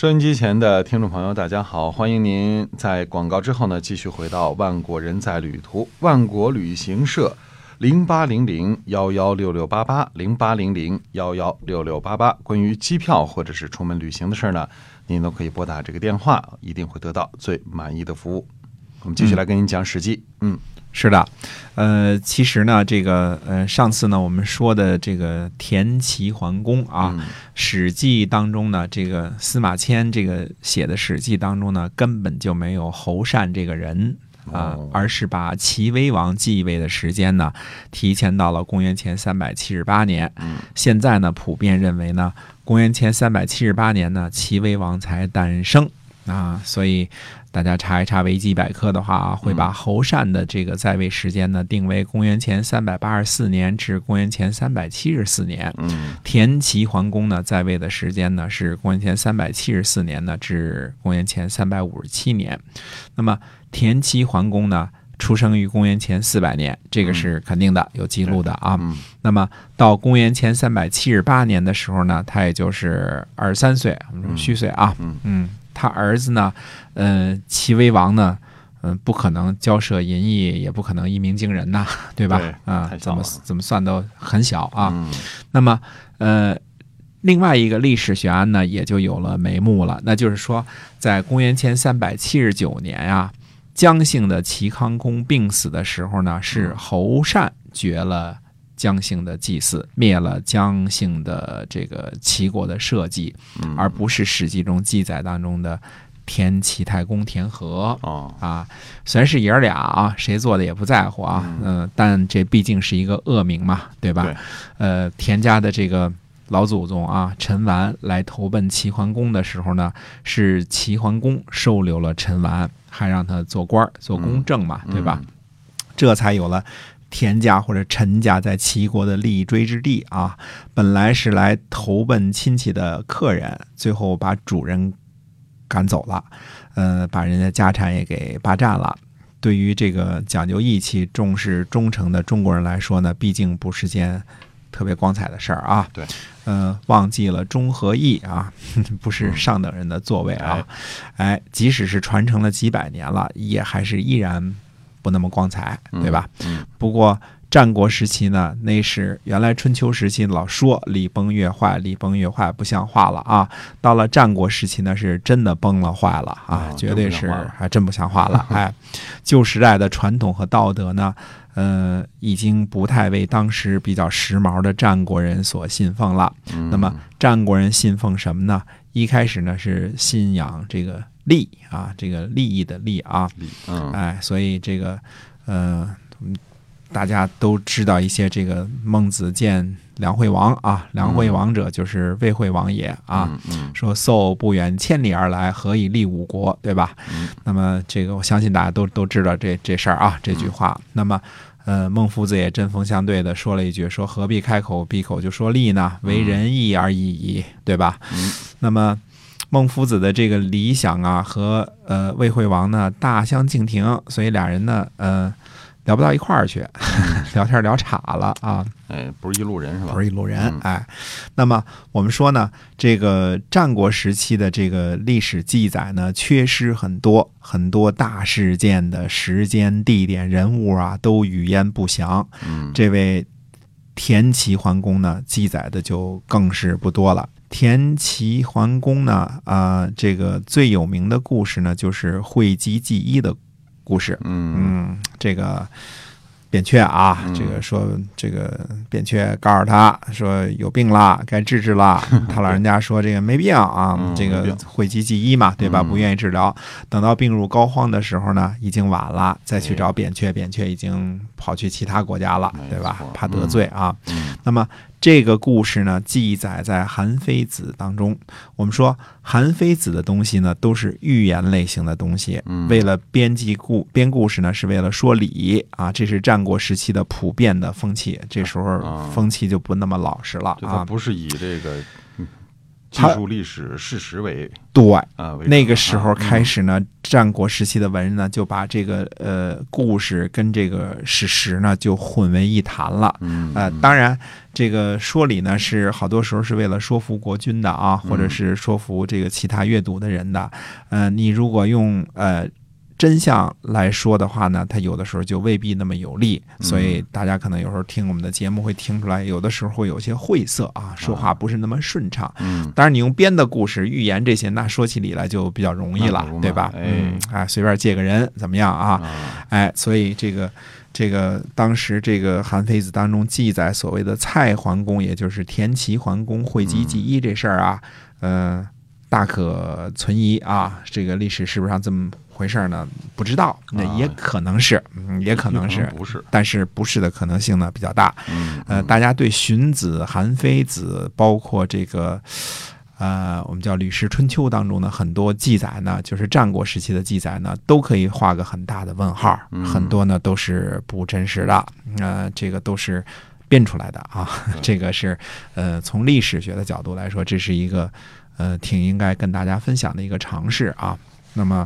收音机前的听众朋友，大家好，欢迎您在广告之后呢，继续回到万国人在旅途，万国旅行社零八零零幺幺六六八八零八零零幺幺六六八八，关于机票或者是出门旅行的事儿呢，您都可以拨打这个电话，一定会得到最满意的服务。我们继续来跟您讲《史记》，嗯。是的，呃，其实呢，这个呃，上次呢，我们说的这个田齐桓公啊，嗯史记》当中呢，这个司马迁这个写的《史记》当中呢，根本就没有侯善这个人啊、哦而是把齐威王继位的时间呢提前到了公元前三百七十八年。嗯现在呢，普遍认为呢，公元前三百七十八年呢，齐威王才诞生啊，所以大家查一查维基百科的话啊，会把侯善的这个在位时间呢定为公元前三百八十四年至公元前三百七十四年。嗯田齐桓公呢在位的时间呢是公元前三百七十四年呢至公元前三百五十七年。那么田齐桓公呢出生于公元前四百年，这个是肯定的，有记录的啊。嗯那么到公元前三百七十八年的时候呢，他也就是二十三岁，我们说虚岁啊。嗯嗯他儿子呢，呃，齐威王呢，嗯、不可能交涉淫逸，也不可能一鸣惊人呐，对吧？对啊、怎么怎么算都很小啊。嗯那么，呃，另外一个历史悬案呢，也就有了眉目了。那就是说，在公元前三百七十九年呀、姜姓的齐康公病死的时候呢，是侯善绝了姜姓的祭祀，灭了姜姓的这个齐国的社稷，嗯而不是《史记》中记载当中的田齐太公田和。哦啊，虽然是爷儿俩啊，谁做的也不在乎啊，嗯、但这毕竟是一个恶名嘛，对吧？对呃，田家的这个老祖宗啊，陈完来投奔齐桓公的时候呢，是齐桓公收留了陈完，还让他做官儿做公正嘛，对吧？这才有了。田家或者陈家在齐国的立锥之地啊，本来是来投奔亲戚的客人，最后把主人赶走了，呃，把人家家产也给霸占了。对于这个讲究义气、重视忠诚的中国人来说呢，毕竟不是件特别光彩的事儿啊。对，呃，忘记了忠和义啊，不是上等人的座位啊。哎，即使是传承了几百年了，也还是依然不那么光彩，对吧？嗯不过战国时期呢，那是原来春秋时期老说礼崩乐坏，礼崩乐坏不像话了啊。到了战国时期呢，是真的崩了坏了啊，哦绝对是还真不像话了。哎，旧时代的传统和道德呢，呃，已经不太为当时比较时髦的战国人所信奉了。嗯那么战国人信奉什么呢？一开始呢是信仰这个利啊，这个利益的利啊，嗯哎，所以这个呃，嗯大家都知道一些这个孟子见梁惠王啊，梁惠王者就是魏惠王也啊。嗯嗯说叟不远千里而来，何以立五国？对吧？嗯那么这个我相信大家都都知道这这事儿啊，这句话。那么呃，孟夫子也针锋相对的说了一句，说何必开口闭口就说利呢？为仁义而已矣，对吧？嗯那么孟夫子的这个理想啊，和呃魏惠王呢大相径庭，所以俩人呢呃聊不到一块儿去，聊天聊岔了啊。哎，不是一路人是吧？不是一路人嗯。哎，那么我们说呢，这个战国时期的这个历史记载呢，缺失很多，很多大事件的时间、地点、人物啊，都语焉不详。嗯这位田齐桓公呢，记载的就更是不多了。田齐桓公呢，啊、这个最有名的故事呢，就是惠姬祭衣的故事。嗯嗯，这个扁鹊啊，嗯这个说这个扁鹊告诉他说有病了，该治治了。他老人家说这个没病啊，嗯这个讳疾忌医嘛，对吧？嗯不愿意治疗。等到病入膏肓的时候呢，已经晚了，再去哎找扁鹊，扁鹊已经跑去其他国家了，对吧？怕得罪啊。嗯那么这个故事呢，记载在《韩非子》当中。我们说《韩非子》的东西呢，都是寓言类型的东西。嗯为了编辑故编故事呢，是为了说理啊，这是战国时期的普遍的风气。这时候啊风气就不那么老实了啊啊。不是以这个记述历史事实为对，那个时候开始，始呢，战国时期的文人呢，就把这个呃故事跟这个史实呢就混为一谈了。嗯呃，当然，这个说理呢是好多时候是为了说服国君的啊，或者是说服这个其他阅读的人的。呃，你如果用呃真相来说的话呢，它有的时候就未必那么有利。所以大家可能有时候听我们的节目会听出来，有的时候会有些晦涩啊，说话不是那么顺畅。嗯当然，你用编的故事、寓言这些，那说起理来就比较容易了对吧？哎嗯，哎，随便借个人怎么样啊？啊哎，所以这个这个当时这个《韩非子》当中记载所谓的蔡桓公，也就是田齐桓公讳疾忌医这事儿啊，呃，大可存疑啊。这个历史是不是上这么回事儿呢？不知道，那啊也可能是，嗯，也可能是，不是，但是不是的可能性呢比较大。嗯呃，大家对荀子、韩非子，包括这个呃，我们叫《吕氏春秋》当中的很多记载呢，就是战国时期的记载呢，都可以画个很大的问号，嗯很多呢都是不真实的，呃，这个都是编出来的啊，这个是呃，从历史学的角度来说，这是一个呃挺应该跟大家分享的一个尝试啊。那么，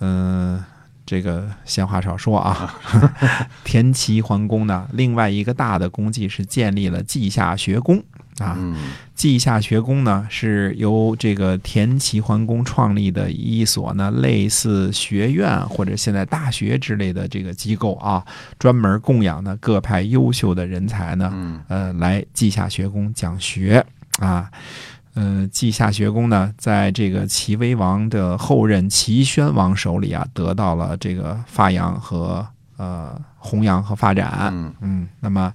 嗯、这个闲话少说啊，田齐桓公呢，另外一个大的功绩是建立了稷下学宫啊。嗯稷下学宫呢，是由这个田齐桓公创立的一所呢类似学院或者现在大学之类的这个机构啊，专门供养呢各派优秀的人才呢，嗯呃，来稷下学宫讲学啊。呃，稷下学宫呢，在这个齐威王的后任齐宣王手里啊，得到了这个发扬和呃弘扬和发展。嗯嗯，那么，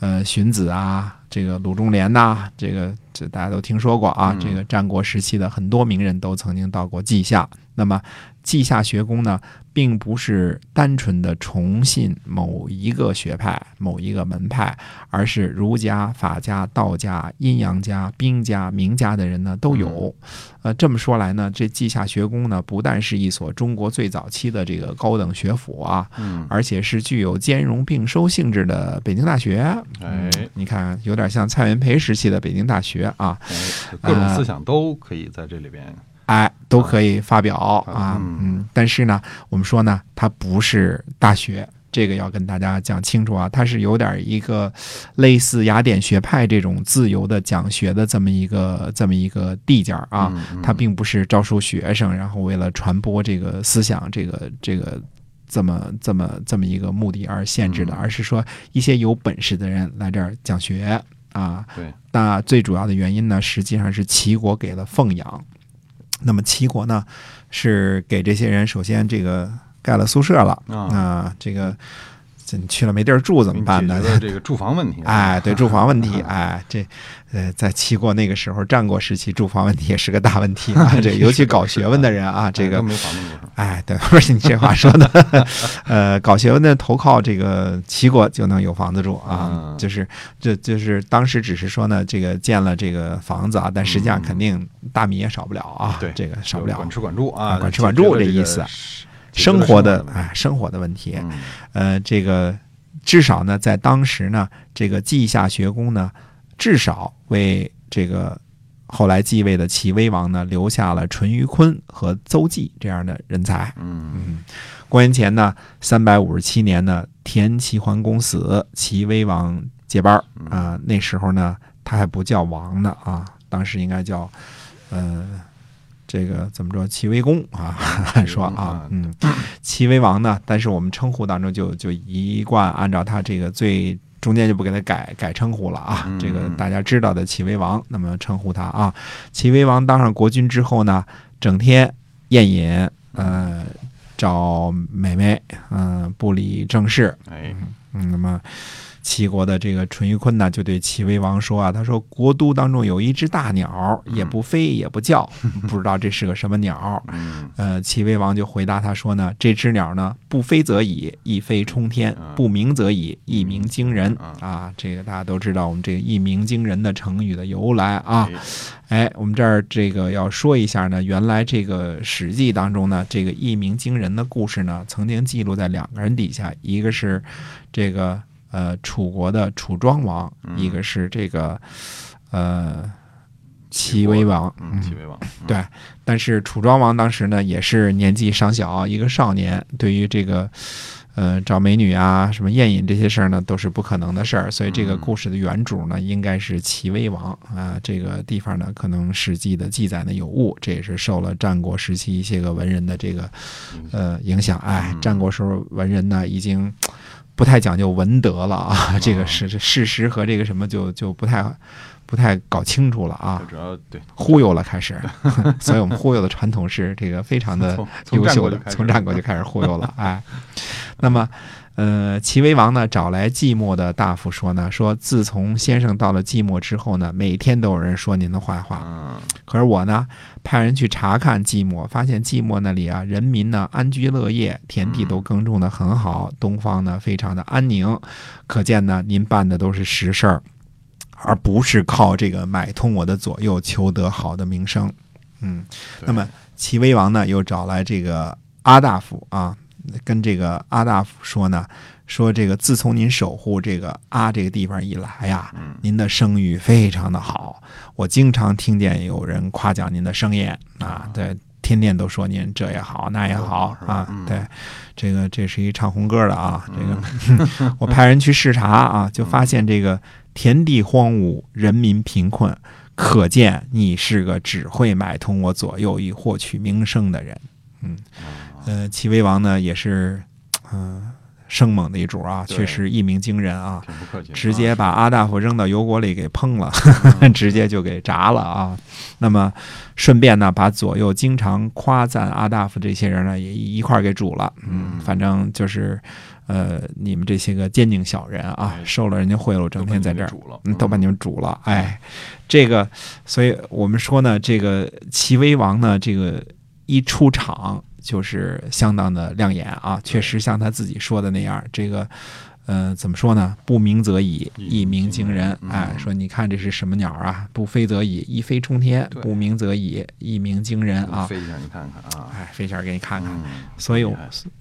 呃，荀子啊，这个鲁仲连呐、这个这大家都听说过啊。嗯这个战国时期的很多名人都曾经到过稷下。那么，稷下学宫呢，并不是单纯的崇信某一个学派、某一个门派，而是儒家、法家、道家、阴阳家、兵家、名家的人呢都有。呃，这么说来呢，这稷下学宫呢，不但是一所中国最早期的这个高等学府啊，嗯，而且是具有兼容并收性质的北京大学。哎嗯你看，有点像蔡元培时期的北京大学啊，哎，各种思想都可以在这里边。哎，都可以发表啊啊，嗯嗯。但是呢，我们说呢，它不是大学。这个要跟大家讲清楚啊，它是有点一个类似雅典学派这种自由的讲学的这么一个这么一个地界儿啊，嗯，它并不是招收学生，然后为了传播这个思想，这个这个这么这么这么一个目的而限制的，嗯而是说一些有本事的人来这儿讲学啊。对，那最主要的原因呢，实际上是齐国给了奉养。那么齐国呢，是给这些人首先这个盖了宿舍了啊。啊，这个这你去了没地儿住怎么办呢？这个住房问题。哎，对住房问题，哎，这呃，在齐国那个时候，战国时期住房问题也是个大问题啊。这尤其搞学问的人啊，这个哎都没房子住？哎，对，不是你这话说的，呃，搞学问的投靠这个齐国就能有房子住啊，嗯就是这就是当时只是说呢，这个建了这个房子啊，但实际上肯定大米也少不了啊，嗯对这个少不了管吃管住啊，啊管吃管住这意思生活的啊哎生活的问题，嗯呃，这个至少呢，在当时呢，这个稷下学宫呢，至少为这个后来继位的齐威王呢，留下了淳于髡和邹忌这样的人才。嗯嗯，公元前呢三百五十七年呢，田齐桓公死，齐威王接班儿啊、那时候呢，他还不叫王呢啊，当时应该叫呃。这个怎么说？齐威公啊，说啊，嗯，齐威王呢，但是我们称呼当中就就一贯按照他这个最中间就不给他改改称呼了啊，嗯这个大家知道的齐威王，那么称呼他啊。齐威王当上国君之后呢，整天宴饮，呃，找美眉，嗯、不理政事，哎，嗯，那么齐国的这个淳于髡呢，就对齐威王说啊，他说国都当中有一只大鸟，也不飞也不叫，不知道这是个什么鸟。嗯呃，齐威王就回答他说呢，这只鸟呢，不飞则已，一飞冲天；嗯不鸣则已，一鸣惊人嗯啊。这个大家都知道，我们这个一鸣惊人的成语的由来啊。哎哎，我们这儿这个要说一下呢，原来这个《史记》当中呢，这个一鸣惊人的故事呢，曾经记录在两个人底下，一个是这个呃楚国的楚庄王，嗯一个是这个呃齐威王。嗯，齐威王。嗯对，但是楚庄王当时呢也是年纪尚小，一个少年，对于这个。呃，找美女啊，什么宴饮这些事儿呢，都是不可能的事儿。所以这个故事的原主呢，应该是齐威王啊。这个地方呢，可能《史记》的记载呢有误，这也是受了战国时期一些个文人的这个呃影响。哎，战国时候文人呢已经不太讲究文德了啊，这个是事实和这个什么就就不太。不太搞清楚了啊，主要对。忽悠了开始，所以我们忽悠的传统是这个非常的优秀的，从战国就开始忽悠了，哎，那么呃，齐威王呢找来寂寞的大夫说呢，说自从先生到了寂寞之后呢，每天都有人说您的坏话，嗯，可是我呢派人去查看寂寞，发现寂寞那里啊人民呢安居乐业，田地都耕种的很好，东方呢非常的安宁，可见呢您办的都是实事儿。而不是靠这个买通我的左右，求得好的名声。嗯，那么齐威王呢，又找来这个阿大夫啊，跟这个阿大夫说呢，说这个自从您守护这个阿这个地方以来呀，您的声誉非常的好，我经常听见有人夸奖您的声音啊，对，天天都说您这也好那也好啊，对，这个这是一唱红歌的啊，这个我派人去视察啊，就发现这个。田地荒芜，人民贫困，可见你是个只会买通我左右以获取名声的人。嗯，呃，齐威王呢也是，嗯，生猛的一主啊，确实一鸣惊人啊，直接把阿大夫扔到油锅里给烹了，直接就给炸了啊。那么顺便呢，把左右经常夸赞阿大夫这些人呢也一块儿给煮了。嗯，反正就是。呃，你们这些个奸佞小人啊，受了人家贿赂，整天在这儿，嗯，都把你们煮了。哎，这个，所以我们说呢，这个齐威王呢，这个一出场就是相当的亮眼啊，确实像他自己说的那样，这个。呃，怎么说呢？不鸣则已，一鸣惊人。哎，说你看这是什么鸟啊？不飞则已，一飞冲天；不鸣则已，一鸣惊人啊！飞一下，你看看啊！哎，飞一下给你看看。所以，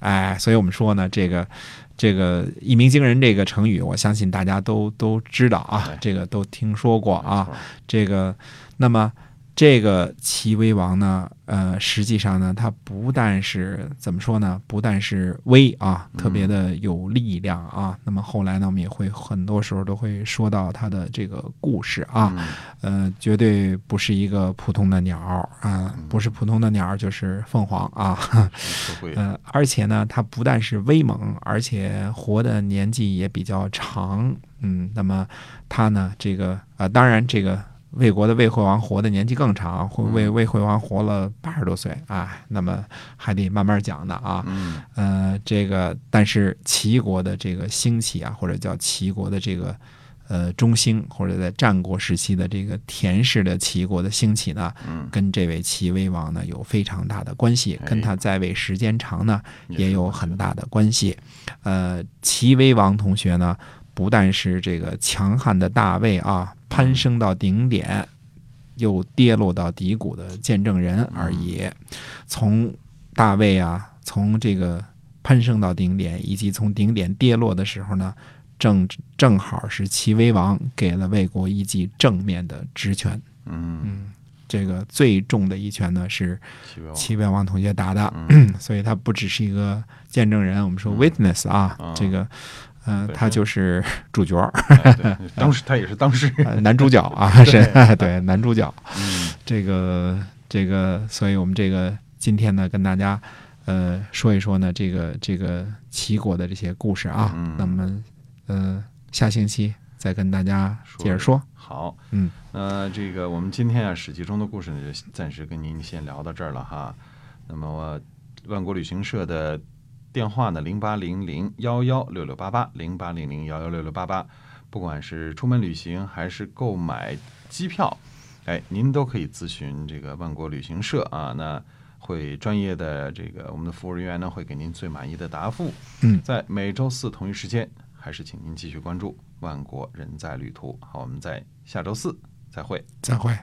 哎，所以我们说呢，这个这个一鸣惊人这个成语，我相信大家都都知道啊，这个都听说过啊。这个，那么。这个齐威王呢，呃，实际上呢，他不但是怎么说呢？不但是威啊，特别的有力量啊。那么后来呢，我们也会很多时候都会说到他的这个故事啊，呃，绝对不是一个普通的鸟啊，不是普通的鸟就是凤凰啊。呃，而且呢，他不但是威猛，而且活的年纪也比较长。嗯，那么他呢，这个啊，当然这个。魏国的魏惠王活的年纪更长，魏魏惠王活了八十多岁啊，那么还得慢慢讲的啊。嗯，呃，这个但是齐国的这个兴起啊，或者叫齐国的这个呃中兴，或者在战国时期的这个田氏的齐国的兴起呢，跟这位齐威王呢有非常大的关系，跟他在位时间长呢也有很大的关系。呃，齐威王同学呢。不但是这个强悍的大卫啊，攀升到顶点，又跌落到低谷的见证人而已。从大卫啊，从这个攀升到顶点，以及从顶点跌落的时候呢，正正好是齐威王给了魏国一记正面的直拳。嗯嗯，这个最重的一拳呢是齐威王同学打的，所以他不只是一个见证人，我们说 witness 啊，这个。嗯，他就是主角儿，当时他也是当事人，男主角啊，是，对，男主角。嗯，这个这个，所以我们这个今天呢，跟大家呃说一说呢，这个这个齐国的这些故事啊。嗯。那么，呃，下星期再跟大家接着说。好。嗯。呃，这个我们今天啊，《史记》中的故事呢，就暂时跟您先聊到这儿了哈。那么，我万国旅行社的。电话呢，零八零零幺幺六六八八，零八零零幺幺六六八八。不管是出门旅行还是购买机票，哎，您都可以咨询这个万国旅行社啊。那会专业的这个我们的服务人员呢，会给您最满意的答复。嗯，在每周四同一时间，还是请您继续关注万国人在旅途。好，我们在下周四再会，再会。